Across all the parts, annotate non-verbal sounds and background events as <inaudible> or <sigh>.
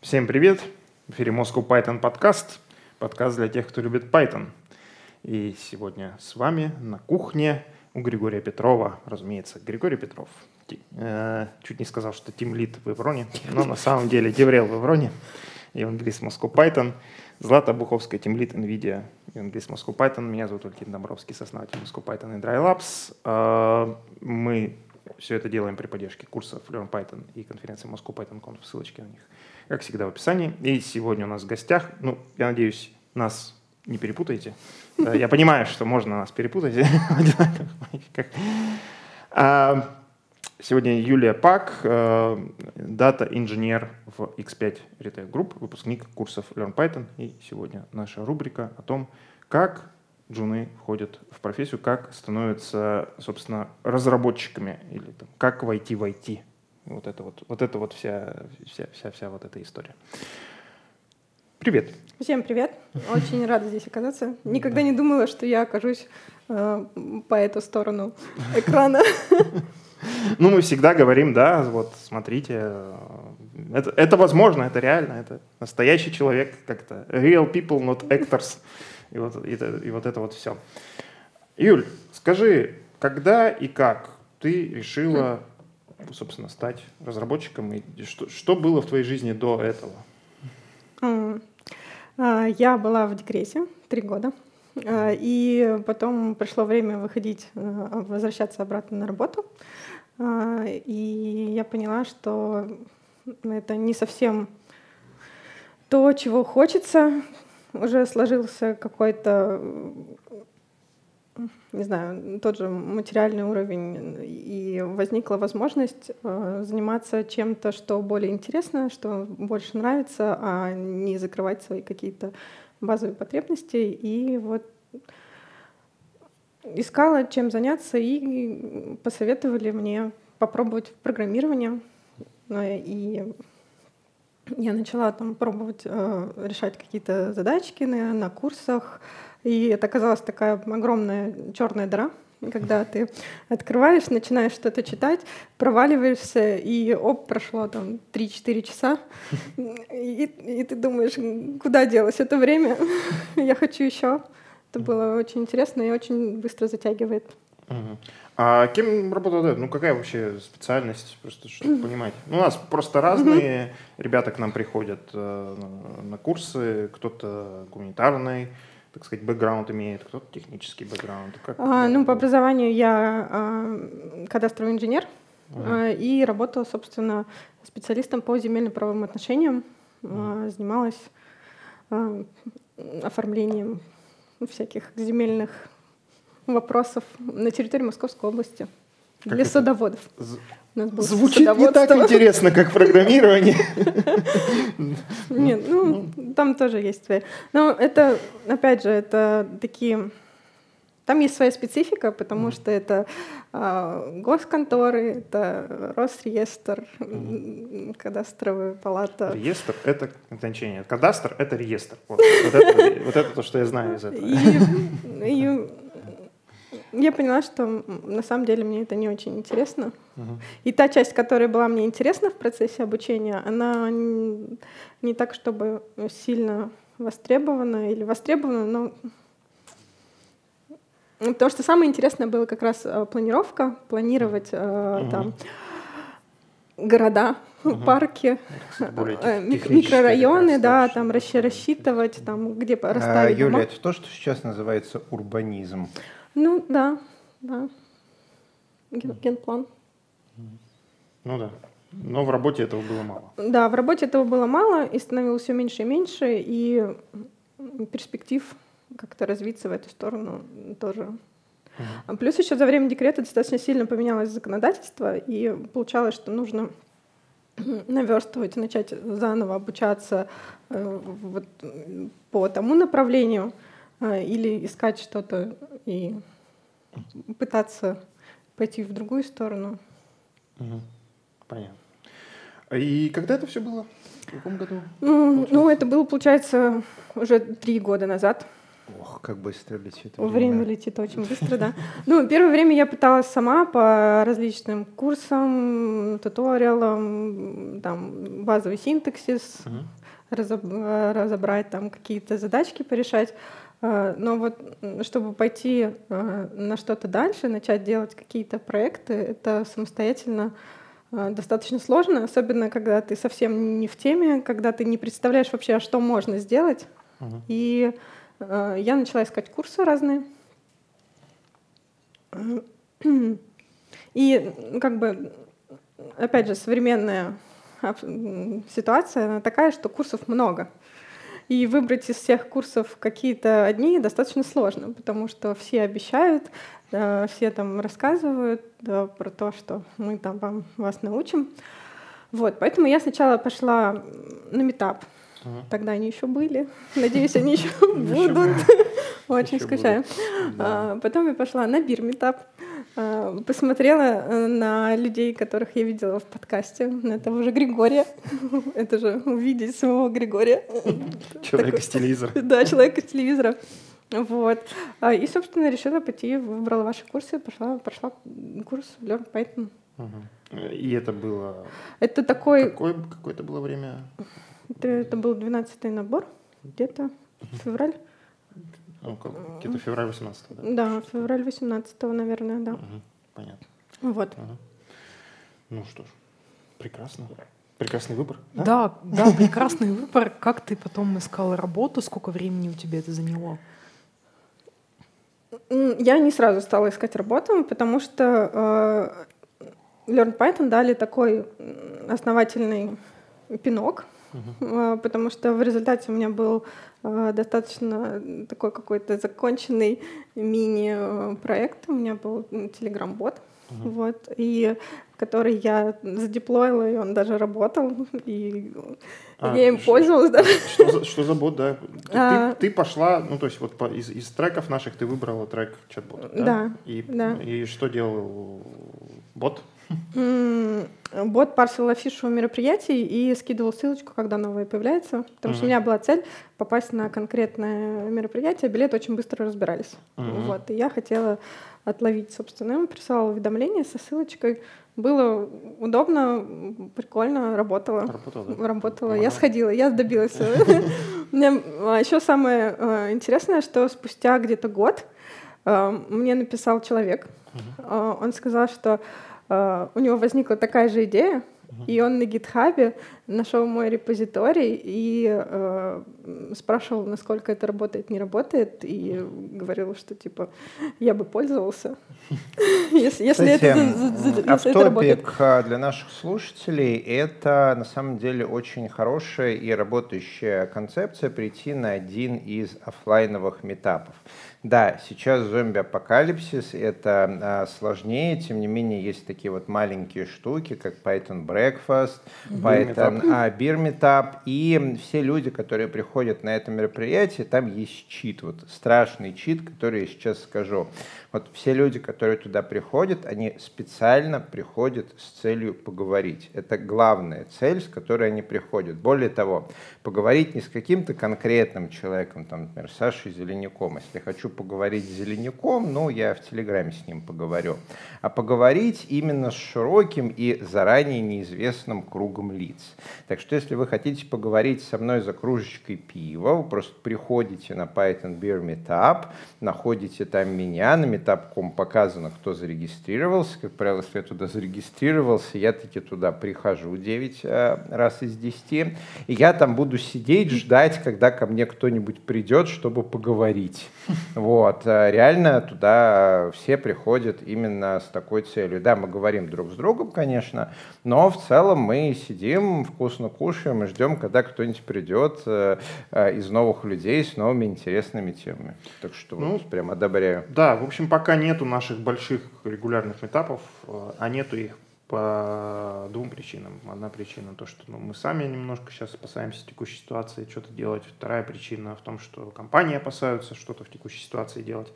Всем привет! В эфире Moscow Python подкаст. Подкаст для тех, кто любит Python. И сегодня с вами на кухне у Григория Петрова, разумеется, Григорий Петров. Э, чуть не сказал, что team lead в Evrone, но на самом деле DevRel в Evrone, евангелист Moscow Python, Злата Обуховская, team lead, NVIDIA, евангелист Moscow Python. Меня зовут Валентин Домбровский, сооснователь Moscow Python и Dry Labs. Э, мы все это делаем при поддержке курсов Learn Python и конференции Moscow Python Conf. Ссылочки на них, как всегда, в описании. И сегодня у нас в гостях, ну, я надеюсь, нас не перепутаете. Я понимаю, что можно нас перепутать. <laughs> А, сегодня Юлия Пак, дата-инженер в X5 Retail Group, выпускник курсов Learn Python. И сегодня наша рубрика о том, как джуны входят в профессию, как становятся, собственно, разработчиками или там, как войти в IT. Вот это вот, вот это вот вся, вся, вся, вся вот эта история. Привет. Всем привет. Очень рада здесь оказаться. <laughs> Никогда не думала, что я окажусь э, по эту сторону <laughs> экрана. Ну, мы всегда говорим, да, вот смотрите, э, это, это возможно, это реально, это настоящий человек, как-то real people, not actors. И вот, и, и вот это вот все. Юль, скажи, когда и как ты решила, собственно, стать разработчиком? И что, что было в твоей жизни до этого? А, я была в декрете три года. А, и потом пришло время выходить, э, возвращаться обратно на работу. А, и я поняла, что это не совсем то, чего хочется, уже сложился какой-то, не знаю, тот же материальный уровень, и возникла возможность э, заниматься чем-то, что более интересно, что больше нравится, а не закрывать свои какие-то базовые потребности. И вот искала, чем заняться, и посоветовали мне попробовать программирование. И я начала там пробовать э, решать какие-то задачки на, на курсах, и это оказалась такая огромная черная дыра, когда ты открываешь, начинаешь что-то читать, проваливаешься, и оп, прошло там 3-4 часа, и, и ты думаешь, куда делось это время, <laughs> я хочу еще. Это было очень интересно и очень быстро затягивает. А кем работает? Ну, какая вообще специальность, просто чтобы понимать? Ну, у нас просто разные ребята к нам приходят э, на курсы, кто-то гуманитарный, так сказать, бэкграунд имеет, кто-то технический бэкграунд. Как, а, ну, по образованию я а, кадастровый инженер uh-huh. и работала, собственно, специалистом по земельно-правовым отношениям, uh-huh. занималась а, оформлением всяких земельных вопросов на территории Московской области как для это? садоводов. Звучит не так интересно, как программирование. <laughs> Нет, ну, там тоже есть свои. Но это, опять же, это такие... Там есть своя специфика, потому что это э, госконторы, это Росреестр, кадастровая палата. Реестр — это значение. Кадастр — это реестр. Вот, вот, это, вот это то, что я знаю из этого. И, и я поняла, что на самом деле мне это не очень интересно. Uh-huh. И та часть, которая была мне интересна в процессе обучения, она не так, чтобы сильно востребована или востребована, но Потому что самое интересное было как раз э, планировка, планировать uh-huh. там города, uh-huh. парки, э, микрорайоны, да, там рассчитывать, там где расставить. А, Юля, дома. это то, что сейчас называется урбанизм. Ну да, да. Ген, генплан. Ну да. Но в работе этого было мало. Да, в работе этого было мало, и становилось все меньше и меньше, и перспектив как-то развиться в эту сторону тоже. Uh-huh. Плюс еще за время декрета достаточно сильно поменялось законодательство, и получалось, что нужно наверстывать, начать заново обучаться э, вот, по тому направлению, или искать что-то и пытаться пойти в другую сторону. Угу. Понятно. И когда это все было? В каком году? Ну, ну, это было, получается, уже три года назад. Ох, как быстро летит время. Время летит очень быстро, да. Ну, первое время я пыталась сама по различным курсам, туториалам, там, базовый синтаксис, разобрать, там, какие-то задачки порешать. А, но вот чтобы пойти а, на что-то дальше, начать делать какие-то проекты, это самостоятельно а, достаточно сложно, особенно когда ты совсем не в теме, когда ты не представляешь вообще, что можно сделать. Uh-huh. И э, я начала искать курсы разные. И как бы, опять же, современная ситуация она такая, что курсов много. И выбрать из всех курсов какие-то одни достаточно сложно, потому что все обещают, да, все там рассказывают да, про то, что мы там вам, вас научим. Вот, поэтому я сначала пошла на метап. Ага. Тогда они еще были. Надеюсь, они еще будут. Очень скучаю. А, потом я пошла на бир метап. А, посмотрела э, на людей, которых я видела в подкасте, на того же Григория. <laughs> Это же увидеть своего Григория. <laughs> Человека с телевизора. <laughs> Да, человека с телевизора. Вот. А, и, собственно, решила пойти, выбрала ваши курсы, пошла, прошла курс Learn Python. И это было... Это такой... Какое, какое это было время? Это, это был 12-й набор, где-то февраль. Ну, где-то февраль 18 да? Да, февраль 18 наверное, да. Угу, понятно. Вот. Угу. Ну что ж, прекрасно. Прекрасный выбор. Да? да, да, прекрасный выбор. Как ты потом искал работу? Сколько времени у тебя это заняло? Я не сразу стала искать работу, потому что э, Learn Python дали такой основательный пинок, uh-huh. потому что в результате у меня был э, достаточно такой какой-то законченный мини-проект. У меня был Telegram-бот, uh-huh. вот, и который я задеплоила, и он даже работал, и а, я им ш- пользовалась даже. <laughs> Что за, что за бот, да? Ты, а, ты, ты пошла, ну то есть вот по, из, из треков наших ты выбрала трек чат-бот, да? Да. И, да. и что делал бот? Бот парсил афишу мероприятий и скидывал ссылочку, когда новое появляется. Потому uh-huh. что у меня была цель попасть на конкретное мероприятие, билеты очень быстро разбирались. Uh-huh. Вот, и я хотела отловить, собственно. Он присылал уведомление со ссылочкой. Было удобно, прикольно, работало. Работало, да? Работало. Я сходила, я добилась. <laughs> А Еще самое э, интересное, что спустя где-то год э, мне написал человек. Э, он сказал, что у него возникла такая же идея, и он на гитхабе нашел мой репозиторий и э, спрашивал, насколько это работает, не работает, и говорил, что типа я бы пользовался, <laughs> если, если это, если это работает. для наших слушателей это на самом деле очень хорошая и работающая концепция прийти на один из офлайновых метапов. Да, сейчас зомби-апокалипсис, это а, сложнее, тем не менее есть такие вот маленькие штуки, как Python Breakfast, Python а, Meetup, и все люди, которые приходят на это мероприятие, там есть чит, вот страшный чит, который я сейчас скажу. Вот все люди, которые туда приходят, они специально приходят с целью поговорить. Это главная цель, с которой они приходят. Более того, поговорить не с каким-то конкретным человеком, там, например, Сашей Зеленяком. Если я хочу поговорить с Зеленяком, ну, я в Телеграме с ним поговорю. А поговорить именно с широким и заранее неизвестным кругом лиц. Так что, если вы хотите поговорить со мной за кружечкой пива, вы просто приходите на Python Beer Meetup, находите там меня, на Meetup.com показано, кто зарегистрировался. Как правило, если я туда зарегистрировался, я таки туда прихожу 9 э, раз из 10. И я там буду сидеть, ждать, когда ко мне кто-нибудь придет, чтобы поговорить. Вот. Э, реально туда все приходят именно с такой целью. Да, мы говорим друг с другом, конечно, но в целом мы сидим, вкусно кушаем и ждем, когда кто-нибудь придет э, из новых людей с новыми интересными темами. Так что ну, вот прям одобряю. Да, в общем, пока нету наших больших регулярных этапов, э, а нету их по двум причинам. Одна причина то, что ну, мы сами немножко сейчас опасаемся текущей ситуации, что-то делать. Вторая причина в том, что компании опасаются что-то в текущей ситуации делать.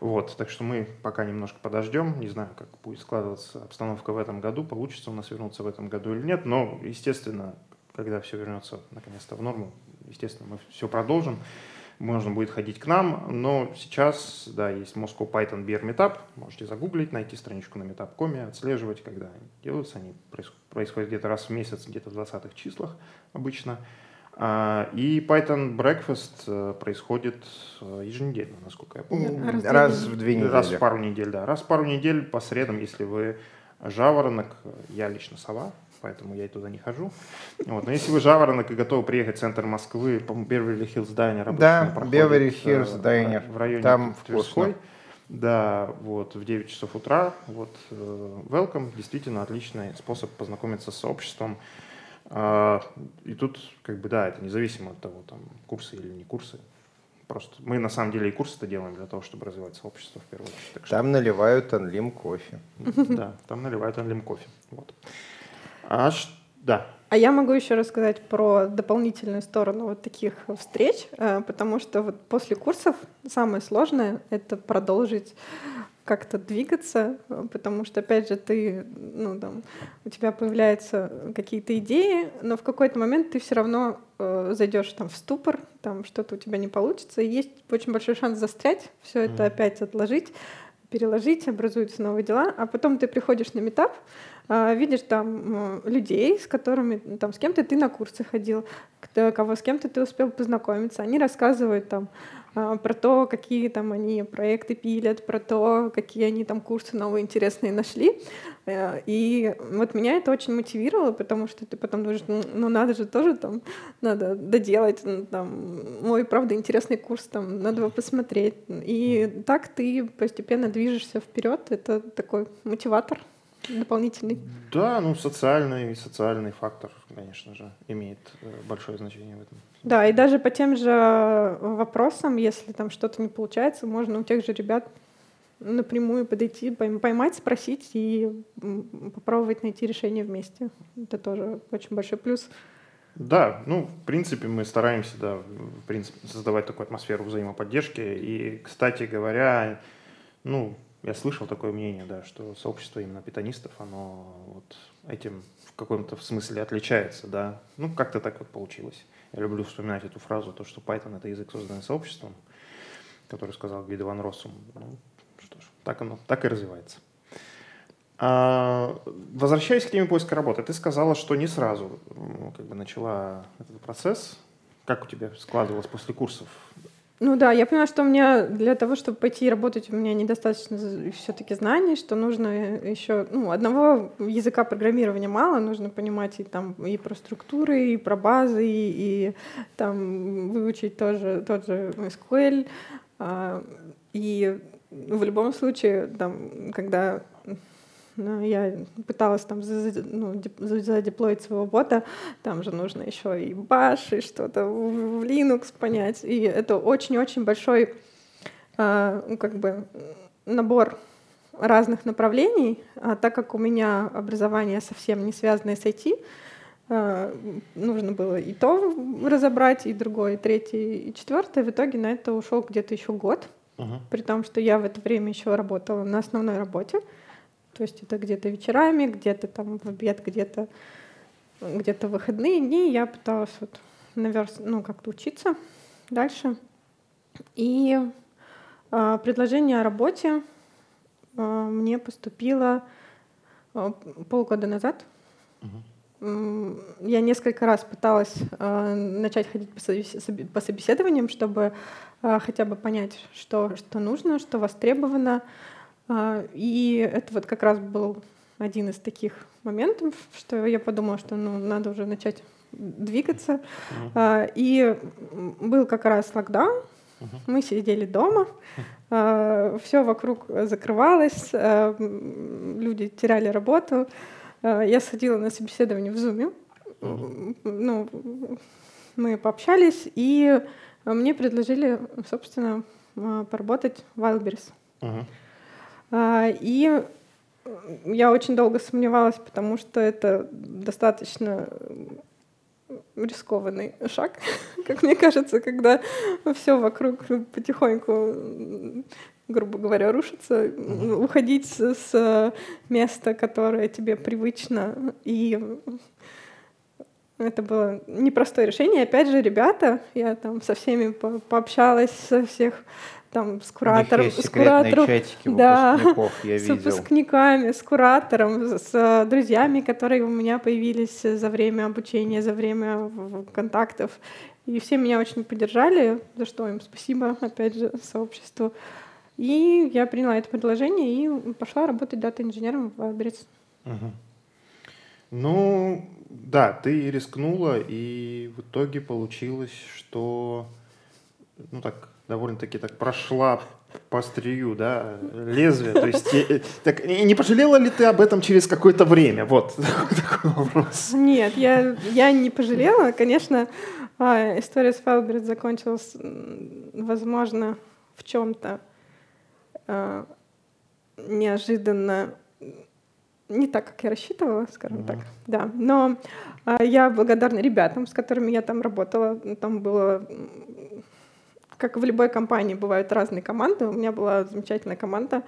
Вот, так что мы пока немножко подождем, не знаю, как будет складываться обстановка в этом году, получится у нас вернуться в этом году или нет, но, естественно, когда все вернется наконец-то в норму, естественно, мы все продолжим. можно будет ходить к нам, но сейчас, да, есть Moscow Python Beer Meetup, можете загуглить, найти страничку на meetup.com, отслеживать, когда они делаются, они происходят где-то раз в месяц, где-то в 20-х числах обычно. А, и Python Breakfast э, происходит э, еженедельно, насколько я помню. Раз, раз в две недели. Раз в пару недель, да. Раз в пару недель по средам, если вы жаворонок, я лично сова, поэтому я и туда не хожу. Вот. Но если вы жаворонок и готовы приехать в центр Москвы, по Беверли-Хиллз Дайнер Да, Беверли-Хиллз Дайнер. В районе Там Тверской. Да, вот в 9 часов утра. Вот э, welcome, действительно отличный способ познакомиться с сообществом. А, и тут, как бы, да, это независимо от того, там, курсы или не курсы. Просто мы на самом деле и курсы-то делаем для того, чтобы развивать сообщество в первую очередь. Так там что... наливают анлим кофе. Да, там наливают анлим кофе. Вот. А, да. А я могу еще рассказать про дополнительную сторону вот таких встреч, э, потому что вот после курсов самое сложное — это продолжить как-то двигаться, потому что, опять же, ты, ну, там, у тебя появляются какие-то идеи, но в какой-то момент ты все равно э, зайдешь там в ступор, там что-то у тебя не получится, и есть очень большой шанс застрять, все это опять отложить, переложить, образуются новые дела, а потом ты приходишь на метап, э, видишь там э, людей, с которыми, там, с кем-то ты на курсы ходил, кого с кем-то ты успел познакомиться, они рассказывают там про то, какие там они проекты пилят, про то, какие они там курсы новые интересные нашли. Э, и вот меня это очень мотивировало, потому что ты потом думаешь, ну, ну надо же тоже там, надо доделать, ну, там, мой, правда, интересный курс, там, надо его посмотреть. И так ты постепенно движешься вперед, это такой мотиватор дополнительный. Да, ну социальный, социальный фактор, конечно же, имеет э, большое значение в этом. Да, и даже по тем же вопросам, если там что-то не получается, можно у тех же ребят напрямую подойти, поймать, спросить и попробовать найти решение вместе. Это тоже очень большой плюс. Да, ну, в принципе, мы стараемся, да, в принципе, создавать такую атмосферу взаимоподдержки. И, кстати говоря, ну, я слышал такое мнение, да, что сообщество именно питанистов, оно вот этим в каком-то смысле отличается, да. Ну, как-то так вот получилось. Я люблю вспоминать эту фразу, то, что Python — это язык, созданный сообществом, который сказал Гвиdo Ван Россум. Ну, что ж, так оно, так и развивается. А, возвращаясь к теме поиска работы, ты сказала, что не сразу как бы начала этот процесс. Как у тебя складывалось после курсов? Ну да, я поняла, что у меня для того, чтобы пойти работать, у меня недостаточно все-таки знаний, что нужно еще, ну, одного языка программирования мало, нужно понимать и там и про структуры, и про базы, и, и там выучить тоже тот же SQL. А, и в любом случае, там, когда я пыталась там ну, задеплоить своего бота, там же нужно еще и bash, и что-то в Linux понять. И это очень-очень большой э, как бы набор разных направлений, а так как у меня образование совсем не связанное с IT, э, нужно было и то разобрать, и другое, и третье, и четвертое. В итоге на это ушел где-то еще год, uh-huh. при том, что я в это время еще работала на основной работе. То есть это где-то вечерами, где-то там в обед, где-то где-то выходные дни я пыталась вот наверс, ну, как-то учиться дальше. И э, предложение о работе э, мне поступило э, полгода назад. Uh-huh. Я несколько раз пыталась э, начать ходить по собеседованиям, чтобы э, хотя бы понять, что, что нужно, что востребовано, и это вот как раз был один из таких моментов, что я подумала, что ну, надо уже начать двигаться. Uh-huh. И был как раз локдаун, uh-huh. мы сидели дома, uh-huh. все вокруг закрывалось, люди теряли работу. Я сходила на собеседование в Zoom. Uh-huh. Ну, мы пообщались, и мне предложили, собственно, поработать в Wildberries. Uh-huh. А, и я очень долго сомневалась, потому что это достаточно рискованный шаг, <laughs> как мне кажется, когда все вокруг потихоньку, грубо говоря, рушится, уходить с места, которое тебе привычно, и Это было непростое решение. Опять же, ребята, я там со всеми по пообщалась, со всех там с куратором, с куратором, да, с выпускниками, с куратором, с друзьями, которые у меня появились за время обучения, за время контактов. И все меня очень поддержали, за что им спасибо, опять же, сообществу. И я приняла это предложение и пошла работать дата-инженером в Wildberries. Угу. Ну, да, ты рискнула, и в итоге получилось, что, ну так, довольно-таки так прошла по острию, да, лезвие. То есть, э, так, не пожалела ли ты об этом через какое-то время? Вот такой, такой вопрос. Нет, я, я не пожалела. Конечно, а, история с Файлберт закончилась, возможно, в чем-то а, неожиданно не так, как я рассчитывала, скажем mm-hmm. так, да. Но а, я благодарна ребятам, с которыми я там работала. Там было, как в любой компании, бывают разные команды. У меня была замечательная команда.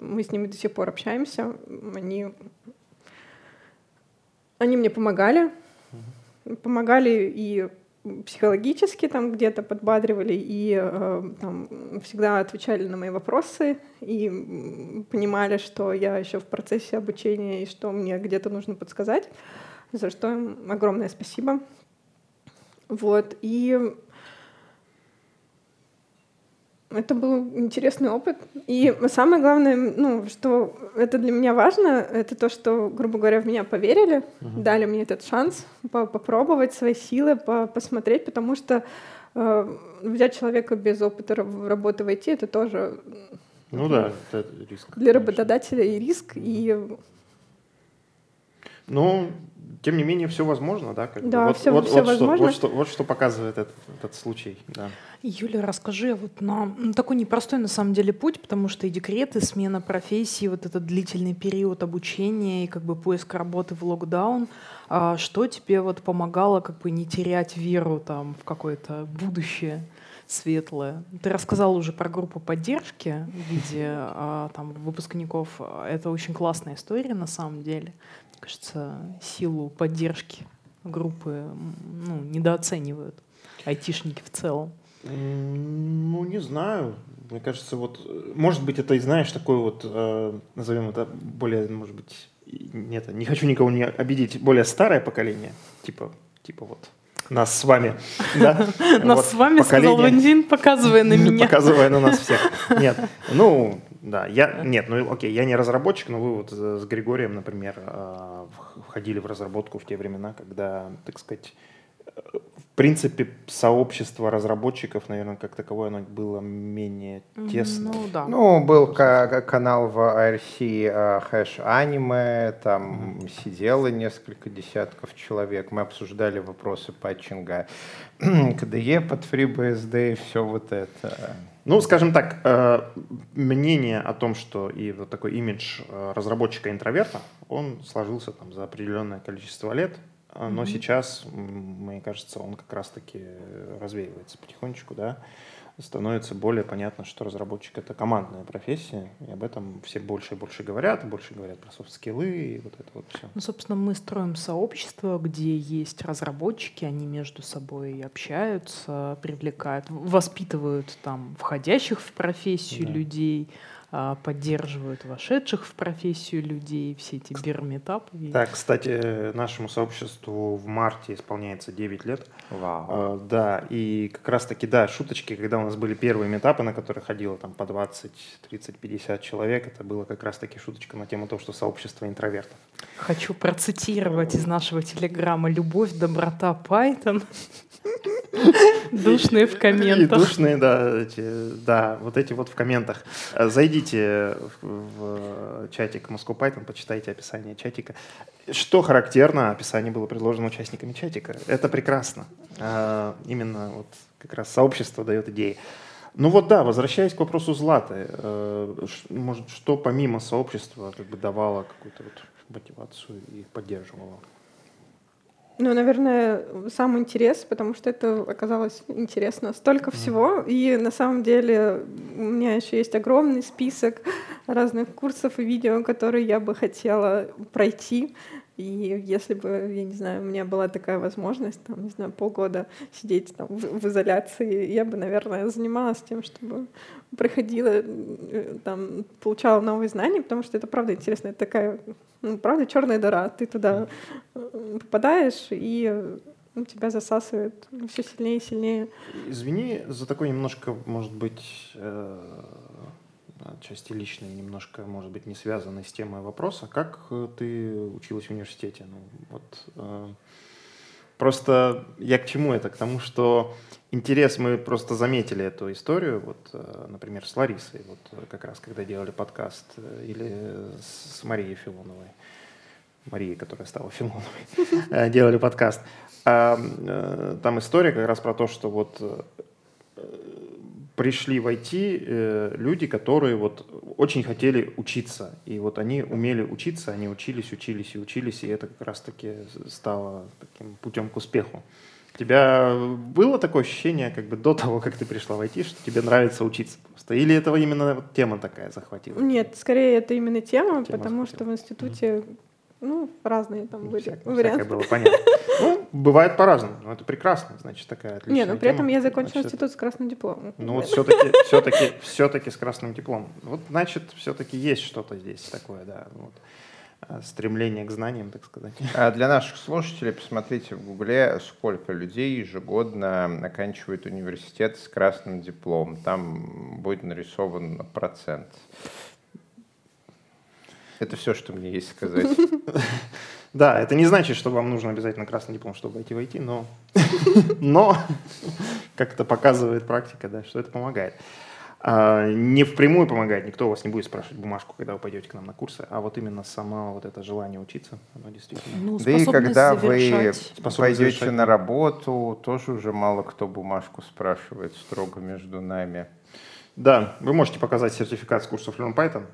Мы с ними до сих пор общаемся. Они, они мне помогали. Помогали и психологически там где-то подбадривали и э, там, всегда отвечали на мои вопросы и понимали, что я еще в процессе обучения и что мне где-то нужно подсказать, за что им огромное спасибо. Вот. И это был интересный опыт. И самое главное, ну, что это для меня важно, это то, что, грубо говоря, в меня поверили, uh-huh. дали мне этот шанс по попробовать свои силы, по посмотреть, потому что э, взять человека без опыта работы в IT это тоже ну да, это риск. Для работодателя и риск, и ну, тем не менее, все возможно, да? Как да, вот, все, вот, все вот возможно. Что, вот, что, вот что показывает этот, этот случай, да. Юля, расскажи вот на ну, такой непростой на самом деле путь, потому что и декрет, и смена профессии, вот этот длительный период обучения и как бы поиск работы в локдаун, а что тебе вот помогало как бы не терять веру там в какое-то будущее? светлое. Ты рассказала уже про группу поддержки в виде а, там, выпускников. Это очень классная история на самом деле кажется, силу поддержки группы ну, недооценивают айтишники в целом. Ну, не знаю. Мне кажется, вот, может быть, это, и знаешь, такой вот, э, назовем это более, может быть, нет, не хочу никого не обидеть, более старое поколение, типа, типа вот нас с вами. Да? <laughs> Нас с вами, сказал Вандин, показывая на <laughs> меня. Показывая на нас всех. Нет, ну, да, я, нет, ну окей, я не разработчик, но вы вот с Григорием, например, а, входили в разработку в те времена, когда, так сказать, в принципе, сообщество разработчиков, наверное, как таковое, оно было менее тесно. Ну, да. Ну, был канал в IRC хэш аниме, там mm-hmm. сидело несколько десятков человек, мы обсуждали вопросы патчинга <clears throat> KDE под FreeBSD и все вот это. Ну, скажем так, э, мнение о том, что и вот такой имидж э, разработчика-интроверта, он сложился там за определенное количество лет, а, но mm-hmm. сейчас, мне кажется, он как раз-таки развеивается потихонечку, да, становится более понятно, что разработчик это командная профессия, и об этом все больше и больше говорят, больше говорят про софт-скиллы и вот это вот все. Ну, собственно, мы строим сообщество, где есть разработчики, они между собой общаются, привлекают, воспитывают там входящих в профессию да. людей, поддерживают вошедших в профессию людей, все эти бирметапы. Да, кстати, нашему сообществу в марте исполняется 9 лет. Вау. А, да, и как раз-таки, да, шуточки, когда у нас были первые метапы, на которые ходило там по 20, 30, 50 человек, это было как раз-таки шуточка на тему того, что сообщество интровертов. Хочу процитировать из нашего телеграмма «Любовь, доброта, Python». <laughs> Душные в комментах. И душные, да, эти, да, вот эти вот в комментах. Зайдите в, в чатик Moscow Python, почитайте описание чатика. Что характерно, описание было предложено участниками чатика. Это прекрасно. А, именно вот как раз сообщество дает идеи. Ну вот да, возвращаясь к вопросу Златы, э, может, что помимо сообщества как бы давало какую-то вот мотивацию и поддерживало? Ну, наверное, сам интерес, потому что это оказалось интересно. Столько всего, и на самом деле у меня еще есть огромный список разных курсов и видео, которые я бы хотела пройти. И если бы, я не знаю, у меня была такая возможность, там, не знаю, полгода сидеть там в, в изоляции, я бы, наверное, занималась тем, чтобы приходила, э, там, получала новые знания, потому что это правда интересно, это такая, ну, правда, черная дыра. Ты туда э, попадаешь, и тебя засасывает все сильнее и сильнее. Извини за такой немножко, может быть, э, отчасти личный, немножко, может быть, не связанный с темой вопроса. Как э, ты училась в университете? Ну, вот, э, просто я к чему это? К тому, что интерес, мы просто заметили эту историю, вот, э, например, с Ларисой, вот э, как раз когда делали подкаст, э, или с Марией Филоновой. Марией, которая стала Филоновой, <laughs> делали подкаст. Там история как раз про то, что вот пришли в IT э, люди, которые вот очень хотели учиться. И вот они умели учиться, они учились, учились и учились, и это как раз-таки стало таким путем к успеху. У тебя было такое ощущение, как бы до того, как ты пришла в IT, что тебе нравится учиться просто? Или это именно вот тема такая захватила? Нет, скорее это именно тема, тема потому захватила. что в институте mm-hmm ну, разные там были Всяк, варианты. было понятно. Ну, бывает по-разному, но это прекрасно, значит, такая отличная Не, но при этом я закончила значит, институт с красным дипломом. Ну, вот все-таки, все-таки, все-таки с красным дипломом. Вот, значит, все-таки есть что-то здесь такое, да, вот а, стремление к знаниям, так сказать. А для наших слушателей посмотрите в Гугле, сколько людей ежегодно оканчивают университет с красным дипломом. Там будет нарисован процент. Это все, что мне есть сказать. <laughs> Да, это не значит, что вам нужно обязательно красный диплом, чтобы войти в IT, но, <laughs> но как это показывает практика, да, что это помогает. А, не впрямую помогает, никто у вас не будет спрашивать бумажку, когда вы пойдете к нам на курсы, а вот именно само вот это желание учиться, оно действительно. Ну, да и когда вы пойдете на работу, тоже уже мало кто бумажку спрашивает строго между нами. Да, вы можете показать сертификат с курсов Learn Python,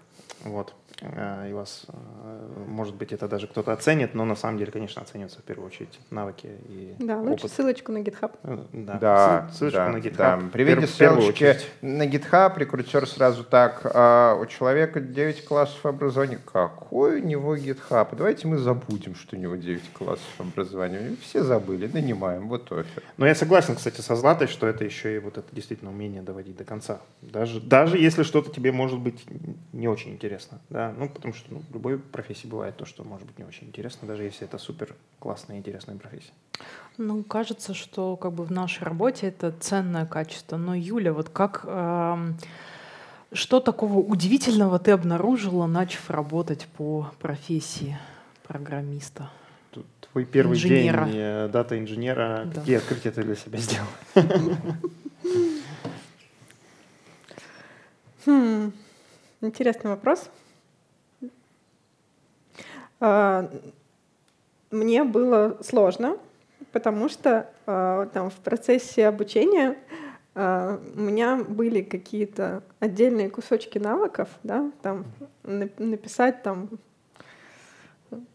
вот, и вас, э, может быть, это даже кто-то оценит, но на самом деле, конечно, оцениваются в первую очередь навыки и Да, лучше опыт. ссылочку на GitHub. Э, да, да ссылочку да, на GitHub. Да. При виде ссылочки на GitHub рекрутер сразу так, а у человека 9 классов образования, какой у него GitHub? Давайте мы забудем, что у него 9 классов образования. Все забыли, нанимаем, вот офер. Но я согласен, кстати, со Златой, что это еще и вот это действительно умение доводить до конца. Даже, даже если что-то тебе может быть не очень интересно, да, ну, потому что ну, в любой профессии бывает то, что может быть не очень интересно, даже если это супер классная и интересная профессия. Ну, кажется, что как бы в нашей работе это ценное качество. Но, Юля, вот как... Э, что такого удивительного ты обнаружила, начав работать по профессии программиста? Твой первый инженера. день э, дата-инженера. Да. Какие открытия ты для себя сделал? Хм, интересный вопрос. А, мне было сложно, потому что а, там в процессе обучения а, у меня были какие-то отдельные кусочки навыков, да, там написать там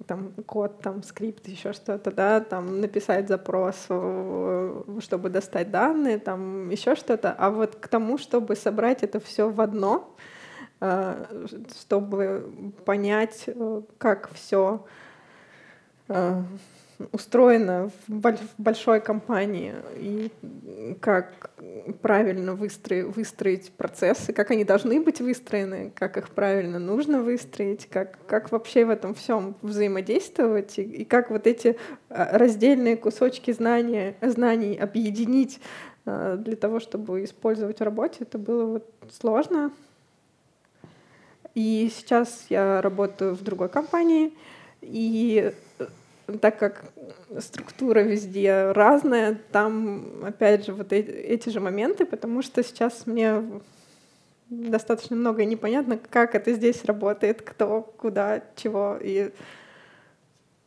там код, там скрипт, еще что-то, да, там написать запрос, чтобы достать данные, там еще что-то. А вот к тому, чтобы собрать это все в одно, чтобы понять, э, как все э, устроено в большой компании и как правильно выстроить, выстроить процессы, как они должны быть выстроены, как их правильно нужно выстроить, как, как вообще в этом всем взаимодействовать и, и как вот эти раздельные кусочки знания, знаний объединить для того, чтобы использовать в работе, это было вот сложно. И сейчас я работаю в другой компании, и э, так как структура везде разная, там, опять же, вот эти же моменты, потому что сейчас мне достаточно много непонятно, как это здесь работает, кто, куда, чего. И...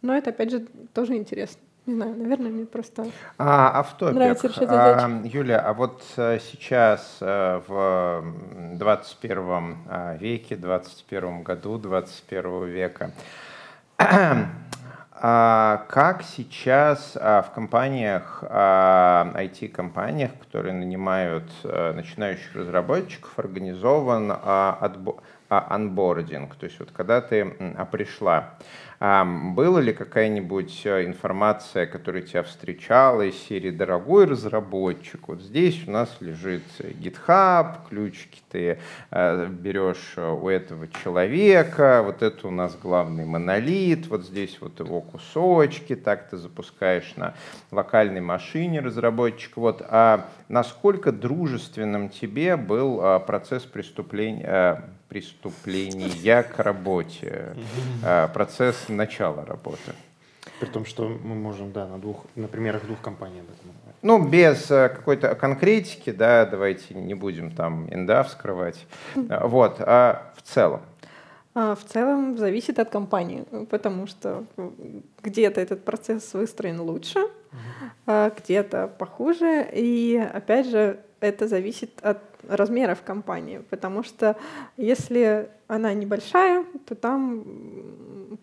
Но это, опять же, тоже интересно. Не знаю, наверное, мне просто а, автопик. нравится решать задачи. А, Юля, а вот а, сейчас а, в 21 а, веке, 21 году 21 века, <clears throat> а, как сейчас а, в компаниях, а, IT-компаниях, которые нанимают а, начинающих разработчиков, организован а, отбор анбординг, то есть вот когда ты пришла, а была ли какая-нибудь э, информация, которая тебя встречала из серии «Дорогой разработчик, вот здесь у нас лежит GitHub, ключики ты э, берешь э, у этого человека, вот это у нас главный монолит, вот здесь вот его кусочки, так ты запускаешь на локальной машине разработчик. Вот, а насколько дружественным тебе был процесс преступления, преступления к работе, а, процесс начала работы. При том, что мы можем, да, на, двух, на примерах двух компаний об этом говорить. Ну, без э, какой-то конкретики, да, давайте не будем там инда вскрывать. А, вот, а в целом? А, в целом зависит от компании, потому что где-то этот процесс выстроен лучше, а где-то похуже. И опять же, это зависит от размеров компании, потому что если она небольшая, то там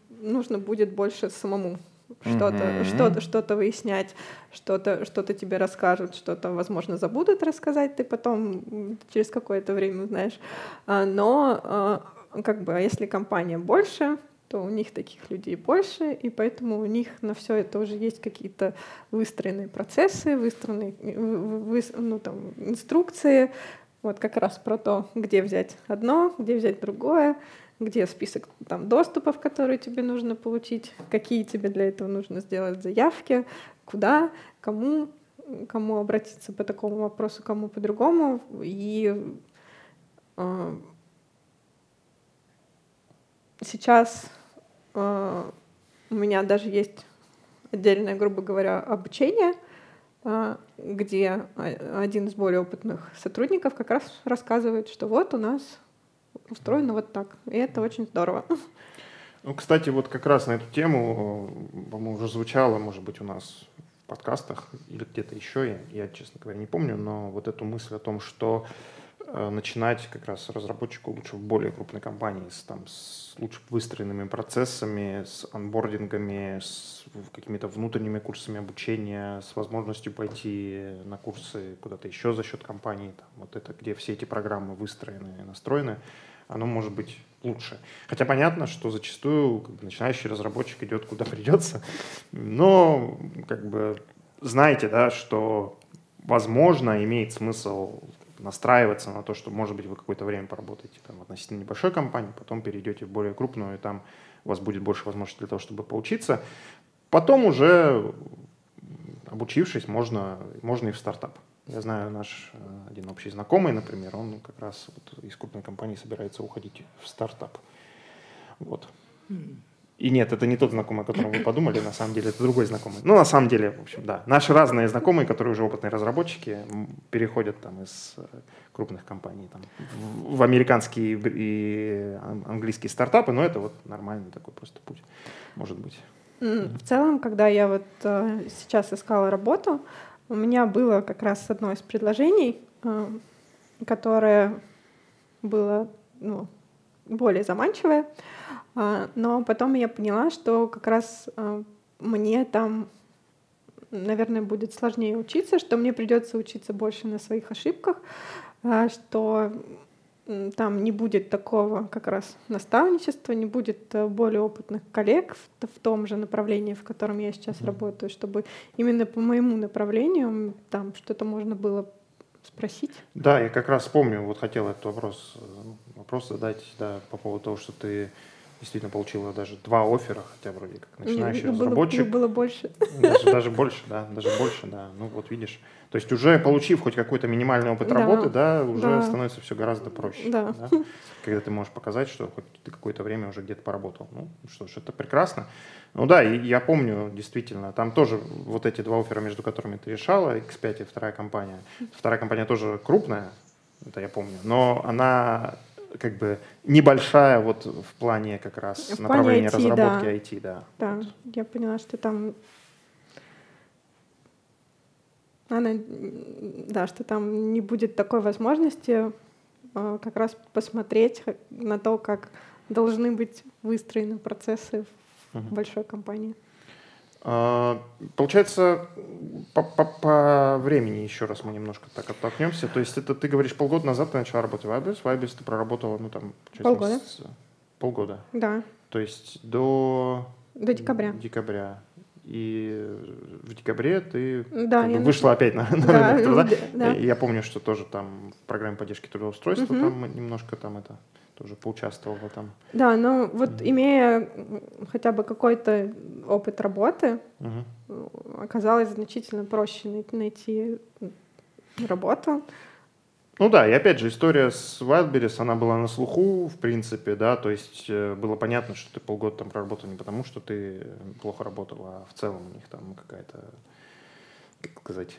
нужно будет больше самому что-то mm-hmm. что-то что-то выяснять, что-то что-то тебе расскажут, что-то, возможно, забудут рассказать, ты потом через какое-то время узнаешь. А, но а, как бы, если компания больше, то у них таких людей больше, и поэтому у них на все это уже есть какие-то выстроенные процессы, выстроенные вы, ну, там, инструкции, вот как раз про то, где взять одно, где взять другое, где список там, доступов, которые тебе нужно получить, какие тебе для этого нужно сделать заявки, куда, кому, кому обратиться по такому вопросу, кому по-другому. И э, сейчас Э, у меня даже есть отдельное, грубо говоря, обучение, э, где один из более опытных сотрудников как раз рассказывает, что вот у нас устроено вот так. И это очень здорово. Ну, кстати, вот как раз на эту тему, э, по-моему, уже звучало, может быть, у нас в подкастах или где-то еще, я, я, честно говоря, не помню, но вот эту мысль о том, что Э, начинать как раз разработчику лучше в более крупной компании с, там, с лучше выстроенными процессами, с анбордингами, с какими-то внутренними курсами обучения, с возможностью пойти на курсы куда-то еще за счет компании. Там, вот это, где все эти программы выстроены и настроены, оно может быть лучше. Хотя понятно, что зачастую как бы, начинающий разработчик идет куда <laughs> придется, но как бы знаете, да, что возможно имеет смысл настраиваться на то, что, может быть, вы какое-то время поработаете там, в относительно небольшой компании, потом перейдете в более крупную, и там у вас будет больше возможностей для того, чтобы поучиться. Потом уже, обучившись, можно, можно и в стартап. Я знаю, наш э, один общий знакомый, например, он как раз вот из крупной компании собирается уходить в стартап. Вот. И нет, это не тот знакомый, о котором вы подумали, на самом деле это другой знакомый. Ну, на самом деле, в общем, да. Наши разные знакомые, которые уже опытные разработчики, переходят там из э, крупных компаний там, в американские и английские стартапы, но это вот нормальный такой просто путь, может быть. В целом, когда я вот э, сейчас искала работу, у меня было как раз одно из предложений, э, которое было ну, более заманчивое. Но потом я поняла, что как раз а, мне там, наверное, будет сложнее учиться, что мне придется учиться больше на своих ошибках, а, что там не будет такого как раз наставничества, не будет э, более опытных коллег в, в том же направлении, в котором я сейчас mm-hmm. работаю, чтобы именно по моему направлению там что-то можно было спросить. Да, я как раз помню, вот хотел этот вопрос, э, вопрос задать да, по поводу того, что ты действительно получила даже два оффера, хотя вроде как начинающий ну, разработчик. Было, было больше. Даже, даже больше, да, даже больше, да. Ну вот видишь. То есть уже получив хоть какой-то минимальный опыт да, работы, да, уже да. становится все гораздо проще. Да. да. Когда ты можешь показать, что хоть ты какое-то время уже где-то поработал. Ну что ж, это прекрасно. Ну да, и я помню, действительно, там тоже вот эти два оффера, между которыми ты решала, X5 и вторая компания. Вторая компания тоже крупная, это я помню, но она как бы небольшая вот в плане как раз в направления IT, разработки да. IT, да. Да, вот. я поняла, что там она, да, что там не будет такой возможности э, как раз посмотреть на то, как должны быть выстроены процессы в угу. большой компании. А, получается, по, по, по времени еще раз мы немножко так оттолкнемся. То есть это ты говоришь, полгода назад ты начала работать в Айбис. В Айбис ты проработала, ну там... Полгода. Месяца. Полгода. Да. То есть до... До декабря. Декабря. И в декабре ты да, как бы вышла опять на, <laughs> на да, рынок труда. Да. Я помню, что тоже там в программе поддержки трудоустройства угу. там немножко там это тоже поучаствовала там. Да, но вот угу. имея хотя бы какой-то опыт работы, угу. оказалось значительно проще найти работу. Ну да, и опять же, история с Wildberries, она была на слуху, в принципе, да, то есть э, было понятно, что ты полгода там проработал не потому, что ты плохо работал, а в целом у них там какая-то, как сказать,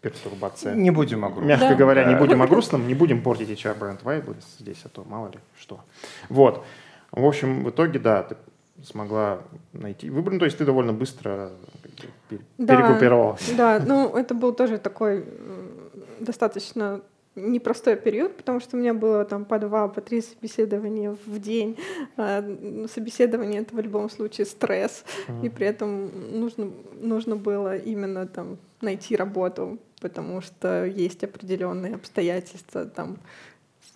пертурбация. Не будем о грустном. Мягко да. говоря, не будем о грустном, не будем портить HR бренд Wildberries здесь, а то мало ли что. Вот. В общем, в итоге, да, ты смогла найти выбор, ну, то есть ты довольно быстро да, перегруппировалась. Да, ну это был тоже такой достаточно непростой период, потому что у меня было там по два, по три собеседования в день. А, собеседование — это в любом случае стресс, mm-hmm. и при этом нужно, нужно было именно там найти работу, потому что есть определенные обстоятельства там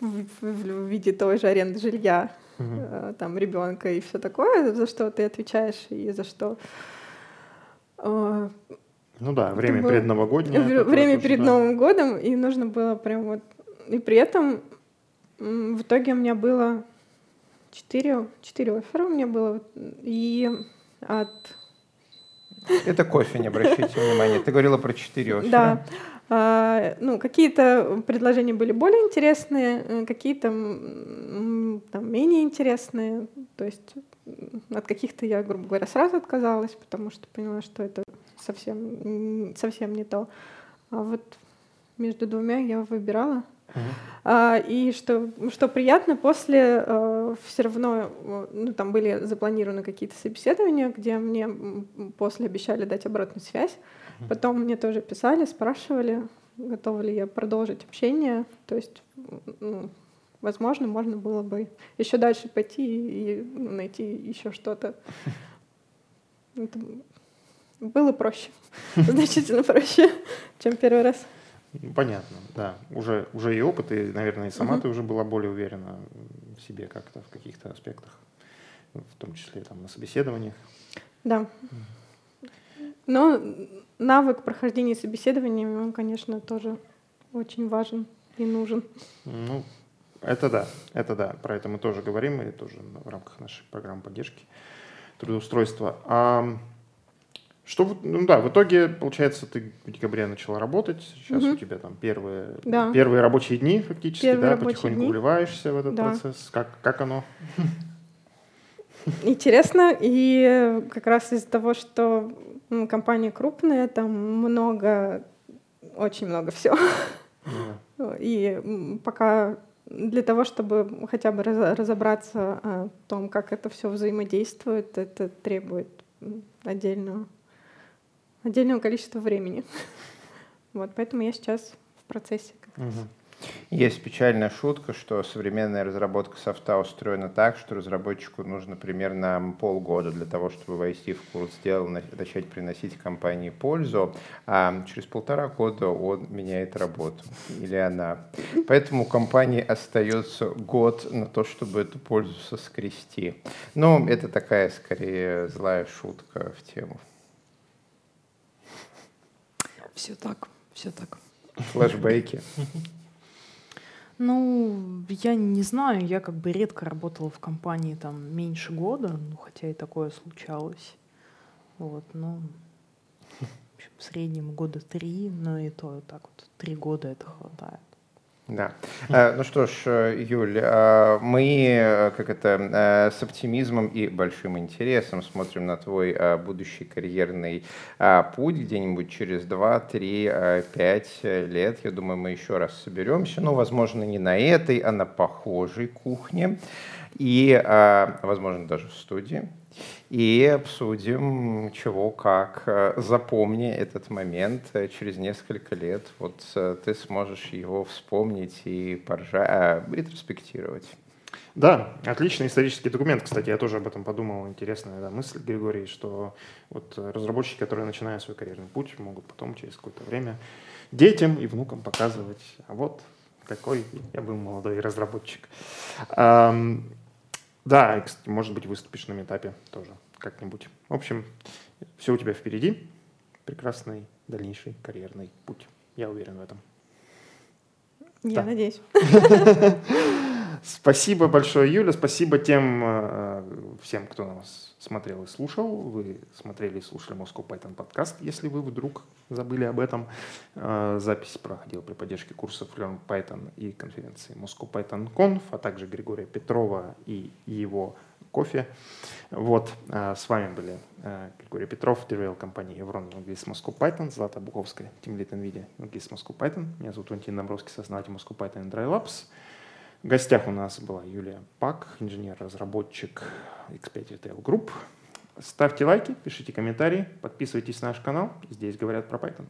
в, в, в виде той же аренды жилья, mm-hmm. там ребенка и все такое, за что ты отвечаешь и за что а, ну да, время было... перед новогоднее. Время перед да. Новым годом, и нужно было прям вот... И при этом в итоге у меня было четыре, четыре оффера у меня было, и от... Это кофе, не обращайте внимания. Ты говорила про четыре оффера. Да. А, ну, какие-то предложения были более интересные, э, какие-то там, менее интересные. То есть от каких-то я, грубо говоря, сразу отказалась, потому что поняла, что это совсем, совсем не то. А вот между двумя я выбирала. Uh-huh. А, и что, что приятно, после э, все равно, ну, там были запланированы какие-то собеседования, где мне после обещали дать обратную связь. Uh-huh. Потом мне тоже писали, спрашивали, готова ли я продолжить общение. То есть, ну, возможно, можно было бы еще дальше пойти и, и найти еще что-то. <laughs> Это было проще, <laughs> значительно проще, чем первый раз. Ну, понятно, да. Уже, уже и опыт, и, наверное, и сама ты уже была более уверена в себе как-то в каких-то аспектах, в том числе там на собеседованиях. Да. Но навык прохождения собеседований, он, конечно, тоже очень важен и нужен. Ну, это да, это да. Про это мы тоже говорим, и тоже в рамках нашей программы поддержки трудоустройства. А что, ну да, в итоге, получается, ты в декабре начала работать, сейчас угу. у тебя там первые, да. первые рабочие дни фактически, первые да, потихоньку дни. вливаешься в этот да. процесс. Как, как оно? <laughs> Интересно, и как раз из-за того, что компания крупная, там много, очень много всего. Yeah. <laughs> И пока для того, чтобы хотя бы разобраться о том, как это все взаимодействует, это требует отдельного отдельного количества времени. <laughs> Вот, поэтому я сейчас в процессе. Угу. Есть печальная шутка, что современная разработка софта устроена так, что разработчику нужно примерно полгода для того, чтобы войти в курс дела, начать приносить компании пользу, а через полтора года он меняет работу, или она. Поэтому у компании остается год на то, чтобы эту пользу соскрести. Но это такая, скорее, злая шутка в тему. Все так, все так. Флэшбэки. <laughs> Ну, я не знаю, я как бы редко работала в компании там меньше года, ну, хотя и такое случалось. Вот, ну, в среднем года три, но и то так вот, три года это хватает. Да. Э, ну что ж, э, Юль, э, мы как это с оптимизмом и большим интересом смотрим на твой будущий карьерный путь где-нибудь через 2, 3, 5 лет. Я думаю, мы еще раз соберемся. Ну, возможно, не на этой, а на похожей кухне. И, возможно, даже в студии и обсудим, чего как. Э, запомни этот момент э, через несколько лет. Вот э, ты сможешь его вспомнить и поржать, ретроспектировать. Да, отличный исторический документ, кстати, я тоже об этом подумал. Интересная да, мысль, Григорий, что вот разработчики, которые начинают свой карьерный путь, могут потом через какое-то время детям и внукам показывать, а вот какой я был молодой разработчик. Да, кстати, может быть, выступишь на метапе тоже как-нибудь. В общем, все у тебя впереди. Прекрасный дальнейший карьерный путь. Я уверен в этом. Я да. надеюсь. <laughs> Спасибо большое, Юля. Спасибо тем э, всем, кто нас смотрел и слушал. Вы смотрели и слушали Moscow Python подкаст. Если вы вдруг забыли об этом, э, запись проходила при поддержке курсов Learn Python и конференции Moscow Python Conf, а также Григория Петрова и его кофе. Вот, э, с вами были Григорий Петров, деревел компании Еврон, английский Moscow Python, Злата Буковская, Team Lead NVIDIA, английский Moscow Python. Меня зовут Валентин Домбровский, сооснователь Moscow Python и Dry Labs. В гостях у нас была Юлия Пак, инженер-разработчик X5 Retail Group. Ставьте лайки, пишите комментарии, подписывайтесь на наш канал. Здесь говорят про Python.